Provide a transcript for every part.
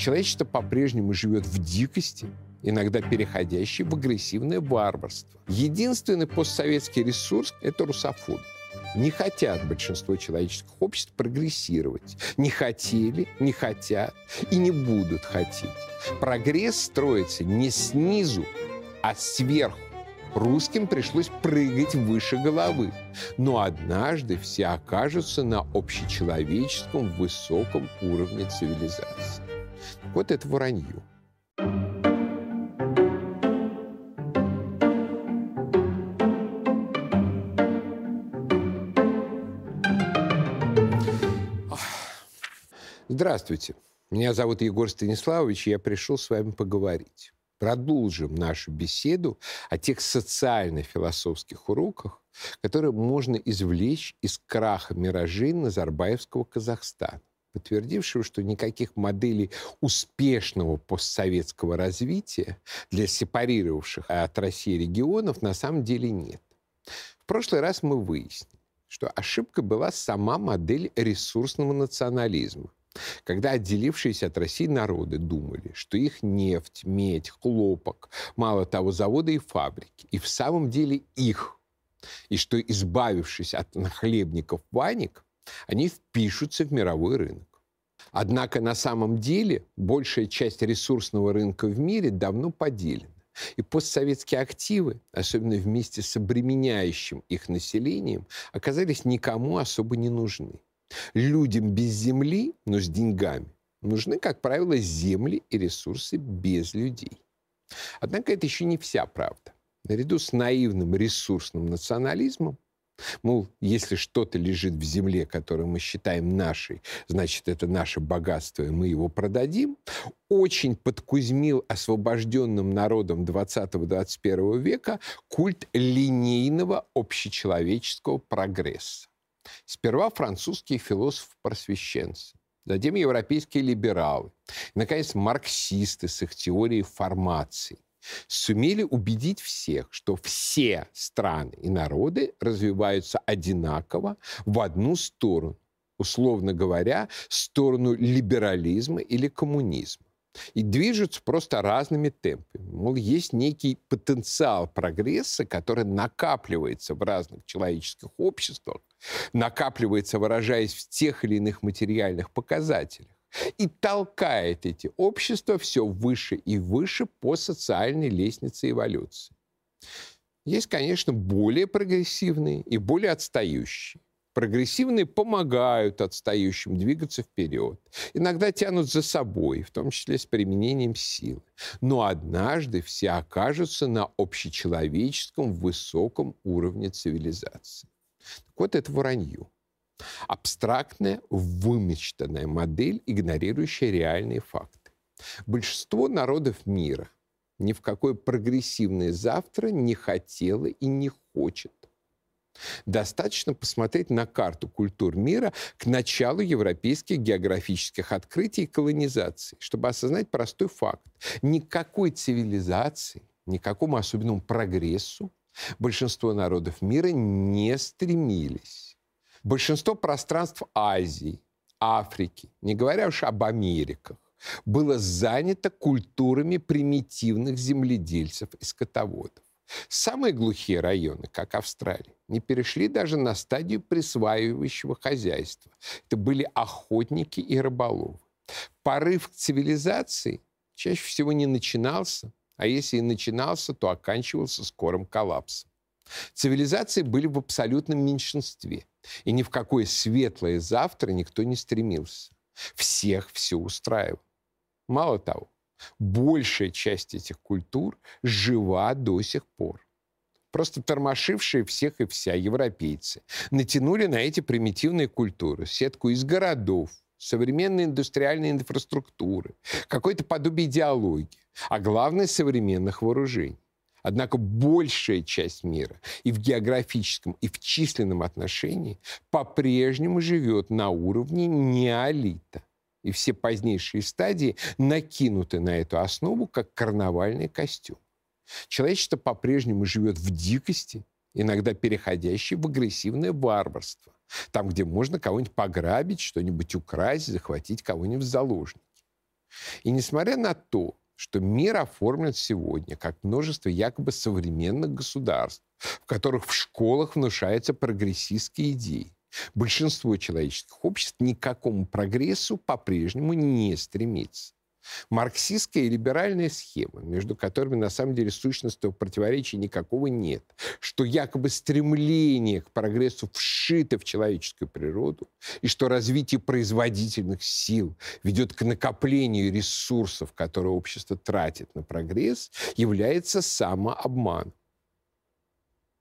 Человечество по-прежнему живет в дикости, иногда переходящей в агрессивное варварство. Единственный постсоветский ресурс – это русофобия. Не хотят большинство человеческих обществ прогрессировать. Не хотели, не хотят и не будут хотеть. Прогресс строится не снизу, а сверху. Русским пришлось прыгать выше головы. Но однажды все окажутся на общечеловеческом высоком уровне цивилизации. Вот это вранье. Здравствуйте. Меня зовут Егор Станиславович, и я пришел с вами поговорить. Продолжим нашу беседу о тех социально-философских уроках, которые можно извлечь из краха миражей Назарбаевского Казахстана подтвердившего, что никаких моделей успешного постсоветского развития для сепарировавших от России регионов на самом деле нет. В прошлый раз мы выяснили, что ошибка была сама модель ресурсного национализма, когда отделившиеся от России народы думали, что их нефть, медь, хлопок, мало того, заводы и фабрики, и в самом деле их, и что, избавившись от нахлебников ваник, они впишутся в мировой рынок. Однако на самом деле большая часть ресурсного рынка в мире давно поделена. И постсоветские активы, особенно вместе с обременяющим их населением, оказались никому особо не нужны. Людям без земли, но с деньгами, нужны, как правило, земли и ресурсы без людей. Однако это еще не вся правда. Наряду с наивным ресурсным национализмом Мол, если что-то лежит в земле, которое мы считаем нашей, значит, это наше богатство, и мы его продадим, очень подкузмил освобожденным народом 20-21 века культ линейного общечеловеческого прогресса. Сперва французские философы-просвещенцы, затем европейские либералы, наконец, марксисты с их теорией формации – сумели убедить всех, что все страны и народы развиваются одинаково в одну сторону, условно говоря, сторону либерализма или коммунизма. И движутся просто разными темпами. Мол, есть некий потенциал прогресса, который накапливается в разных человеческих обществах, накапливается, выражаясь в тех или иных материальных показателях и толкает эти общества все выше и выше по социальной лестнице эволюции. Есть, конечно, более прогрессивные и более отстающие. Прогрессивные помогают отстающим двигаться вперед. Иногда тянут за собой, в том числе с применением силы. Но однажды все окажутся на общечеловеческом высоком уровне цивилизации. Так вот это вранье. Абстрактная, вымечтанная модель, игнорирующая реальные факты. Большинство народов мира ни в какое прогрессивное завтра не хотело и не хочет. Достаточно посмотреть на карту культур мира к началу европейских географических открытий и колонизации, чтобы осознать простой факт. Никакой цивилизации, никакому особенному прогрессу большинство народов мира не стремились. Большинство пространств Азии, Африки, не говоря уж об Америках, было занято культурами примитивных земледельцев и скотоводов. Самые глухие районы, как Австралия, не перешли даже на стадию присваивающего хозяйства. Это были охотники и рыболовы. Порыв к цивилизации чаще всего не начинался, а если и начинался, то оканчивался скорым коллапсом. Цивилизации были в абсолютном меньшинстве. И ни в какое светлое завтра никто не стремился. Всех все устраивало. Мало того, большая часть этих культур жива до сих пор. Просто тормошившие всех и вся европейцы натянули на эти примитивные культуры сетку из городов, современной индустриальной инфраструктуры, какой-то подобие идеологии, а главное — современных вооружений. Однако большая часть мира и в географическом, и в численном отношении по-прежнему живет на уровне неолита. И все позднейшие стадии накинуты на эту основу как карнавальный костюм. Человечество по-прежнему живет в дикости, иногда переходящей в агрессивное варварство. Там, где можно кого-нибудь пограбить, что-нибудь украсть, захватить кого-нибудь в заложники. И несмотря на то, что мир оформлен сегодня как множество якобы современных государств, в которых в школах внушаются прогрессистские идеи, большинство человеческих обществ ни к какому прогрессу по-прежнему не стремится. Марксистская и либеральная схема, между которыми на самом деле сущностного противоречия никакого нет, что якобы стремление к прогрессу вшито в человеческую природу, и что развитие производительных сил ведет к накоплению ресурсов, которые общество тратит на прогресс, является самообманом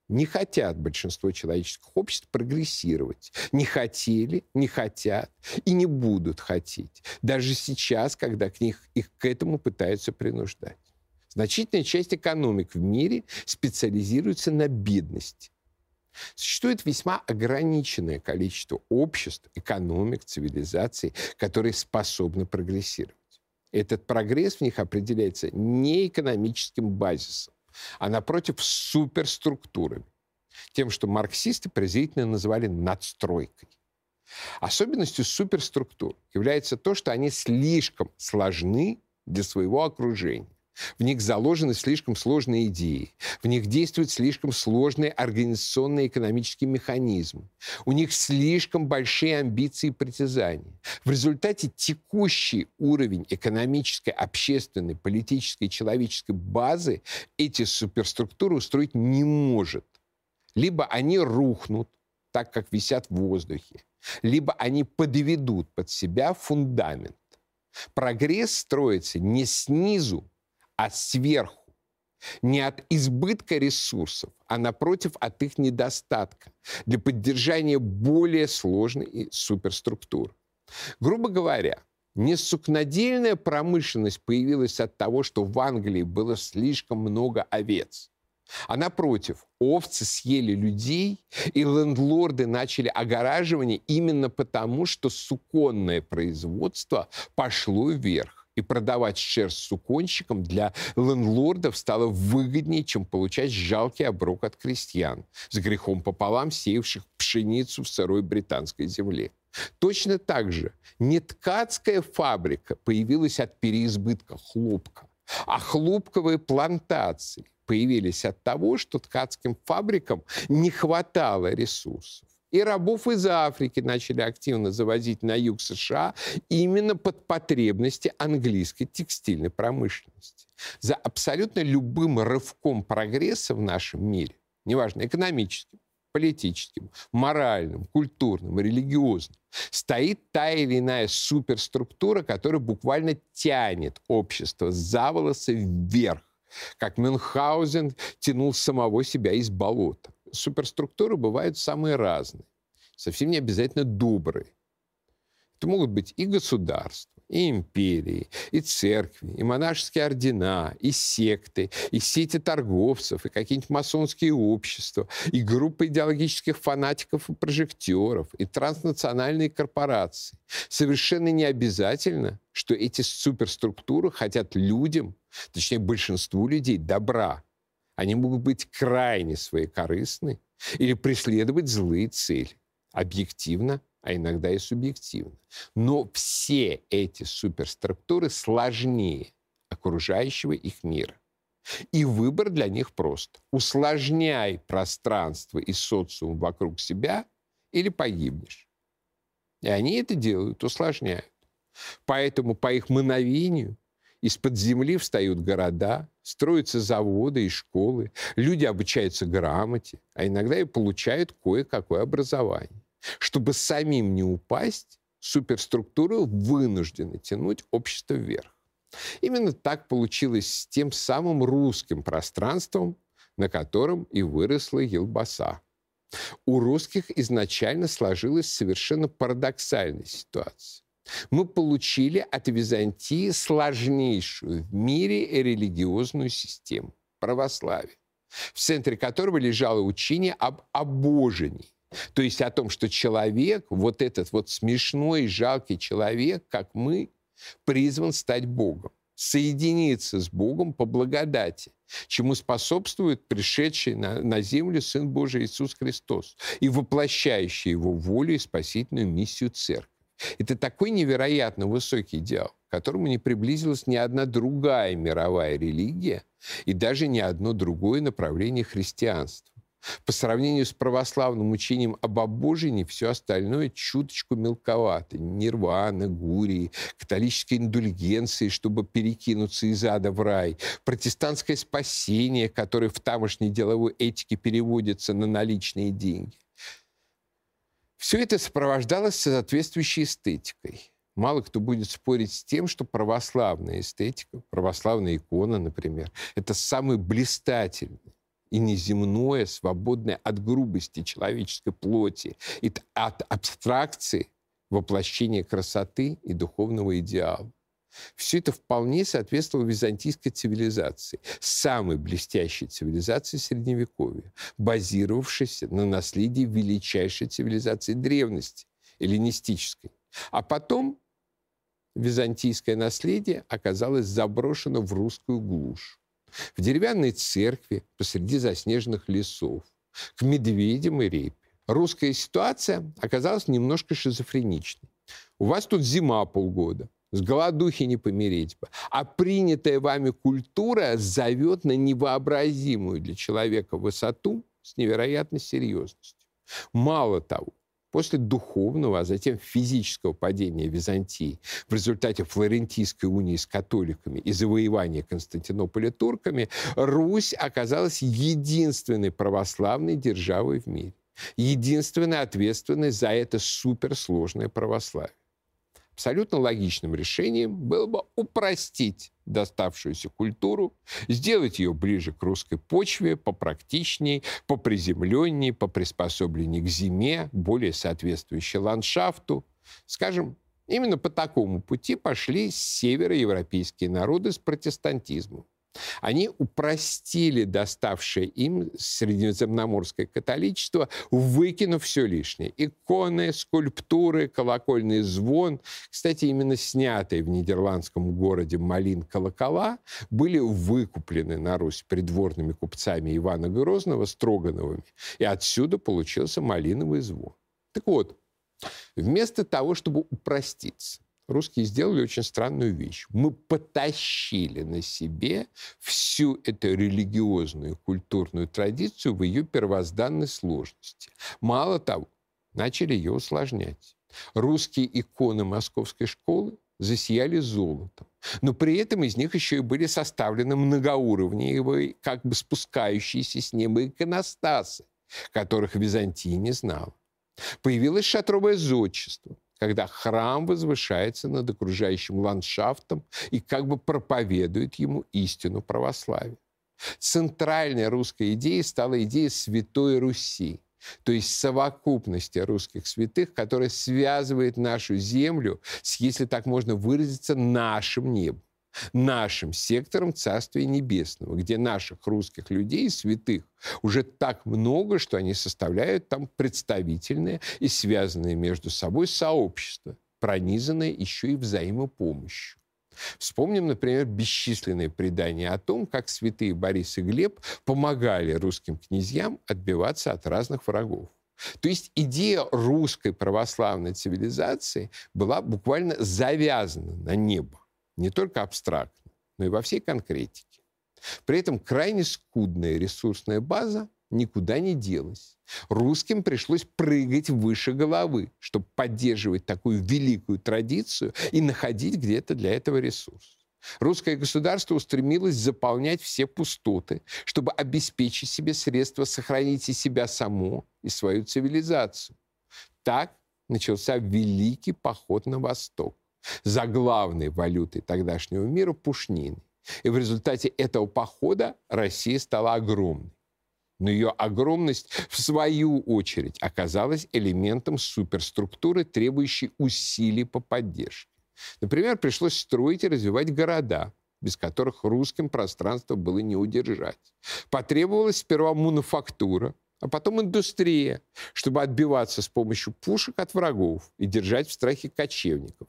не хотят большинство человеческих обществ прогрессировать. Не хотели, не хотят и не будут хотеть. Даже сейчас, когда к них, их к этому пытаются принуждать. Значительная часть экономик в мире специализируется на бедности. Существует весьма ограниченное количество обществ, экономик, цивилизаций, которые способны прогрессировать. Этот прогресс в них определяется не экономическим базисом, а напротив суперструктурами. Тем, что марксисты презрительно называли надстройкой. Особенностью суперструктур является то, что они слишком сложны для своего окружения. В них заложены слишком сложные идеи. В них действуют слишком сложные организационные экономические механизмы. У них слишком большие амбиции и притязания. В результате текущий уровень экономической, общественной, политической человеческой базы эти суперструктуры устроить не может. Либо они рухнут, так как висят в воздухе, либо они подведут под себя фундамент. Прогресс строится не снизу, а сверху. Не от избытка ресурсов, а напротив от их недостатка для поддержания более сложной суперструктуры. Грубо говоря, не сукнодельная промышленность появилась от того, что в Англии было слишком много овец. А напротив, овцы съели людей, и лендлорды начали огораживание именно потому, что суконное производство пошло вверх и продавать шерсть суконщикам для лендлордов стало выгоднее, чем получать жалкий оброк от крестьян, с грехом пополам сеявших пшеницу в сырой британской земле. Точно так же не ткацкая фабрика появилась от переизбытка хлопка, а хлопковые плантации появились от того, что ткацким фабрикам не хватало ресурсов. И рабов из Африки начали активно завозить на юг США именно под потребности английской текстильной промышленности. За абсолютно любым рывком прогресса в нашем мире, неважно, экономическим, политическим, моральным, культурным, религиозным, стоит та или иная суперструктура, которая буквально тянет общество за волосы вверх, как Мюнхгаузен тянул самого себя из болота суперструктуры бывают самые разные, совсем не обязательно добрые. Это могут быть и государства, и империи, и церкви, и монашеские ордена, и секты, и сети торговцев, и какие-нибудь масонские общества, и группы идеологических фанатиков и прожектеров, и транснациональные корпорации. Совершенно не обязательно, что эти суперструктуры хотят людям, точнее большинству людей, добра. Они могут быть крайне своекорыстны или преследовать злые цели. Объективно, а иногда и субъективно. Но все эти суперструктуры сложнее окружающего их мира. И выбор для них прост. Усложняй пространство и социум вокруг себя или погибнешь. И они это делают, усложняют. Поэтому по их мановению из-под земли встают города, строятся заводы и школы, люди обучаются грамоте, а иногда и получают кое-какое образование. Чтобы самим не упасть, суперструктуры вынуждены тянуть общество вверх. Именно так получилось с тем самым русским пространством, на котором и выросла Елбаса. У русских изначально сложилась совершенно парадоксальная ситуация мы получили от Византии сложнейшую в мире религиозную систему – православие, в центре которого лежало учение об обожении. То есть о том, что человек, вот этот вот смешной, жалкий человек, как мы, призван стать Богом, соединиться с Богом по благодати, чему способствует пришедший на, на землю Сын Божий Иисус Христос и воплощающий его волю и спасительную миссию Церкви. Это такой невероятно высокий идеал, к которому не приблизилась ни одна другая мировая религия и даже ни одно другое направление христианства. По сравнению с православным учением об обожении, все остальное чуточку мелковато. Нирвана, гурии, католической индульгенции, чтобы перекинуться из ада в рай, протестантское спасение, которое в тамошней деловой этике переводится на наличные деньги. Все это сопровождалось соответствующей эстетикой. Мало кто будет спорить с тем, что православная эстетика, православная икона, например, это самый блистательный и неземное, свободное от грубости человеческой плоти и от абстракции воплощения красоты и духовного идеала. Все это вполне соответствовало византийской цивилизации, самой блестящей цивилизации Средневековья, базировавшейся на наследии величайшей цивилизации древности, эллинистической. А потом византийское наследие оказалось заброшено в русскую глушь в деревянной церкви посреди заснеженных лесов, к медведям и репе. Русская ситуация оказалась немножко шизофреничной. У вас тут зима полгода, с голодухи не помереть бы. А принятая вами культура зовет на невообразимую для человека высоту с невероятной серьезностью. Мало того, После духовного, а затем физического падения Византии в результате Флорентийской унии с католиками и завоевания Константинополя турками, Русь оказалась единственной православной державой в мире. Единственной ответственной за это суперсложное православие. Абсолютно логичным решением было бы упростить доставшуюся культуру, сделать ее ближе к русской почве, попрактичней, поприземленней, поприспособленней к зиме, более соответствующей ландшафту. Скажем, именно по такому пути пошли североевропейские народы с протестантизмом. Они упростили доставшее им средиземноморское католичество, выкинув все лишнее. Иконы, скульптуры, колокольный звон. Кстати, именно снятые в нидерландском городе Малин колокола были выкуплены на Русь придворными купцами Ивана Грозного Строгановыми. И отсюда получился малиновый звон. Так вот, вместо того, чтобы упроститься, русские сделали очень странную вещь. Мы потащили на себе всю эту религиозную культурную традицию в ее первозданной сложности. Мало того, начали ее усложнять. Русские иконы московской школы засияли золотом. Но при этом из них еще и были составлены многоуровневые, как бы спускающиеся с неба иконостасы, которых Византия не знала. Появилось шатровое зодчество – когда храм возвышается над окружающим ландшафтом и как бы проповедует ему истину православия. Центральной русской идеей стала идея Святой Руси, то есть совокупности русских святых, которая связывает нашу землю с, если так можно выразиться, нашим небом нашим сектором Царствия Небесного, где наших русских людей, святых, уже так много, что они составляют там представительное и связанное между собой сообщество, пронизанное еще и взаимопомощью. Вспомним, например, бесчисленные предания о том, как святые Борис и Глеб помогали русским князьям отбиваться от разных врагов. То есть идея русской православной цивилизации была буквально завязана на небо не только абстрактно, но и во всей конкретике. При этом крайне скудная ресурсная база никуда не делась. Русским пришлось прыгать выше головы, чтобы поддерживать такую великую традицию и находить где-то для этого ресурс. Русское государство устремилось заполнять все пустоты, чтобы обеспечить себе средства сохранить и себя само, и свою цивилизацию. Так начался великий поход на восток за главной валютой тогдашнего мира пушнины. И в результате этого похода Россия стала огромной. Но ее огромность, в свою очередь, оказалась элементом суперструктуры, требующей усилий по поддержке. Например, пришлось строить и развивать города, без которых русским пространство было не удержать. Потребовалась сперва мануфактура, а потом индустрия, чтобы отбиваться с помощью пушек от врагов и держать в страхе кочевников.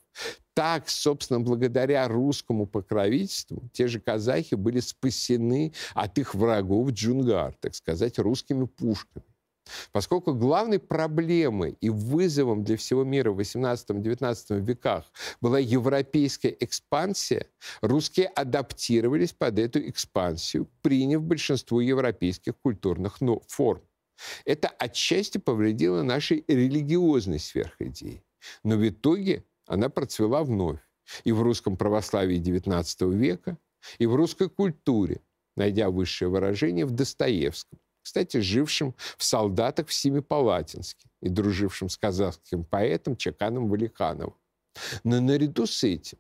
Так, собственно, благодаря русскому покровительству, те же казахи были спасены от их врагов Джунгар, так сказать, русскими пушками. Поскольку главной проблемой и вызовом для всего мира в XVIII-XIX веках была европейская экспансия, русские адаптировались под эту экспансию, приняв большинство европейских культурных форм. Это отчасти повредило нашей религиозной сверхидеи. Но в итоге она процвела вновь и в русском православии XIX века, и в русской культуре, найдя высшее выражение в Достоевском, кстати, жившим в солдатах в Семипалатинске и дружившим с казахским поэтом Чаканом Валихановым. Но наряду с этим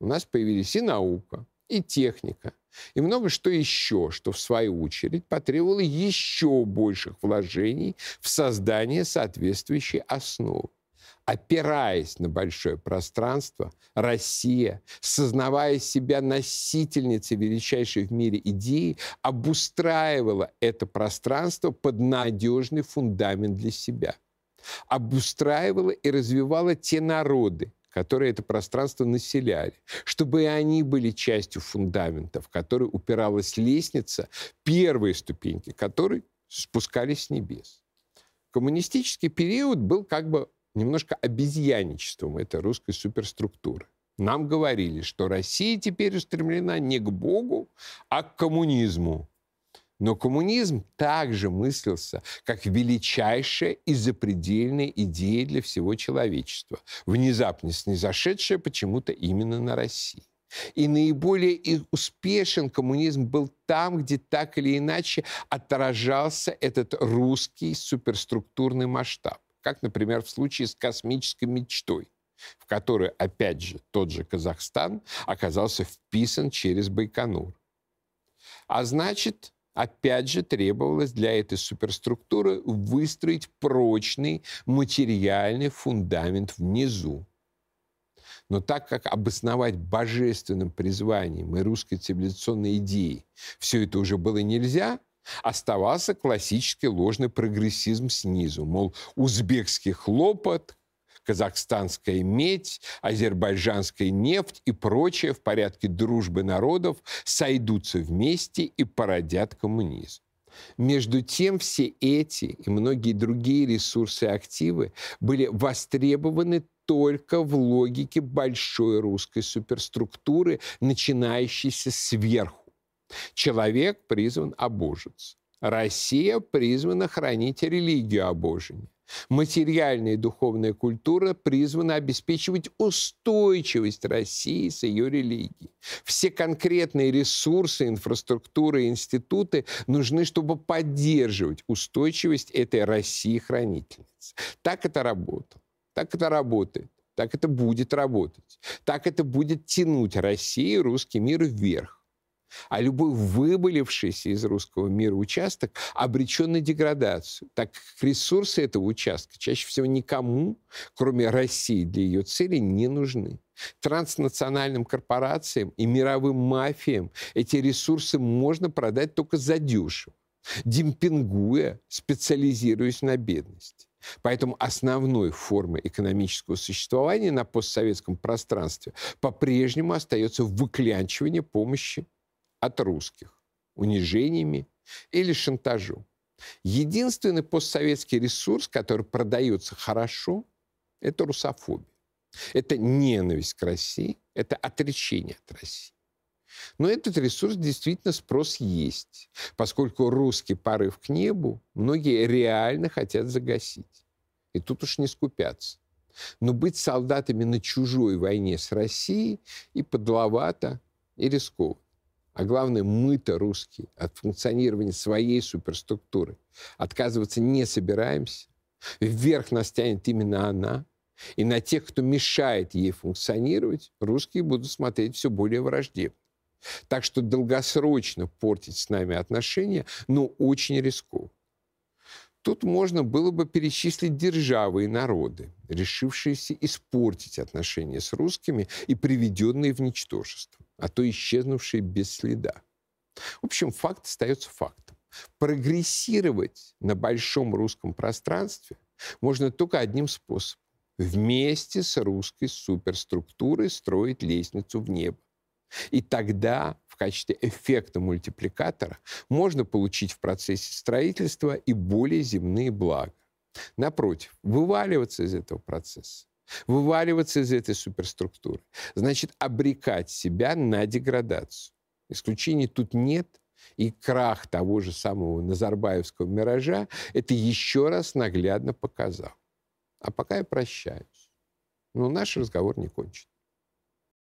у нас появились и наука, и техника, и много что еще, что в свою очередь потребовало еще больших вложений в создание соответствующей основы опираясь на большое пространство, Россия, сознавая себя носительницей величайшей в мире идеи, обустраивала это пространство под надежный фундамент для себя. Обустраивала и развивала те народы, которые это пространство населяли, чтобы и они были частью фундамента, в который упиралась лестница, первые ступеньки которой спускались с небес. Коммунистический период был как бы немножко обезьяничеством этой русской суперструктуры. Нам говорили, что Россия теперь устремлена не к Богу, а к коммунизму. Но коммунизм также мыслился как величайшая и запредельная идея для всего человечества, внезапно снизошедшая почему-то именно на России. И наиболее успешен коммунизм был там, где так или иначе отражался этот русский суперструктурный масштаб как, например, в случае с космической мечтой, в которую, опять же, тот же Казахстан оказался вписан через Байконур. А значит, опять же, требовалось для этой суперструктуры выстроить прочный материальный фундамент внизу. Но так как обосновать божественным призванием и русской цивилизационной идеей все это уже было нельзя, Оставался классический ложный прогрессизм снизу, мол, узбекский хлопот, казахстанская медь, азербайджанская нефть и прочее в порядке дружбы народов сойдутся вместе и породят коммунизм. Между тем, все эти и многие другие ресурсы и активы были востребованы только в логике большой русской суперструктуры, начинающейся сверху Человек призван обожиться. Россия призвана хранить религию обожения. Материальная и духовная культура призвана обеспечивать устойчивость России с ее религией. Все конкретные ресурсы, инфраструктуры и институты нужны, чтобы поддерживать устойчивость этой России-хранительницы. Так это работало. Так это работает. Так это будет работать. Так это будет тянуть Россию и русский мир вверх а любой выболившийся из русского мира участок обречен на деградацию, так как ресурсы этого участка чаще всего никому, кроме России, для ее цели не нужны. Транснациональным корпорациям и мировым мафиям эти ресурсы можно продать только за дешево, демпингуя, специализируясь на бедности. Поэтому основной формой экономического существования на постсоветском пространстве по-прежнему остается выклянчивание помощи от русских унижениями или шантажом. Единственный постсоветский ресурс, который продается хорошо, это русофобия. Это ненависть к России, это отречение от России. Но этот ресурс действительно спрос есть, поскольку русский порыв к небу многие реально хотят загасить. И тут уж не скупятся. Но быть солдатами на чужой войне с Россией и подловато, и рискованно а главное, мы-то русские от функционирования своей суперструктуры отказываться не собираемся. Вверх нас тянет именно она. И на тех, кто мешает ей функционировать, русские будут смотреть все более враждебно. Так что долгосрочно портить с нами отношения, ну, очень рискованно. Тут можно было бы перечислить державы и народы, решившиеся испортить отношения с русскими и приведенные в ничтожество, а то исчезнувшие без следа. В общем, факт остается фактом. Прогрессировать на большом русском пространстве можно только одним способом. Вместе с русской суперструктурой строить лестницу в небо. И тогда в качестве эффекта мультипликатора можно получить в процессе строительства и более земные блага. Напротив, вываливаться из этого процесса, вываливаться из этой суперструктуры, значит обрекать себя на деградацию. Исключений тут нет, и крах того же самого Назарбаевского «Миража» это еще раз наглядно показал. А пока я прощаюсь. Но наш разговор не кончен.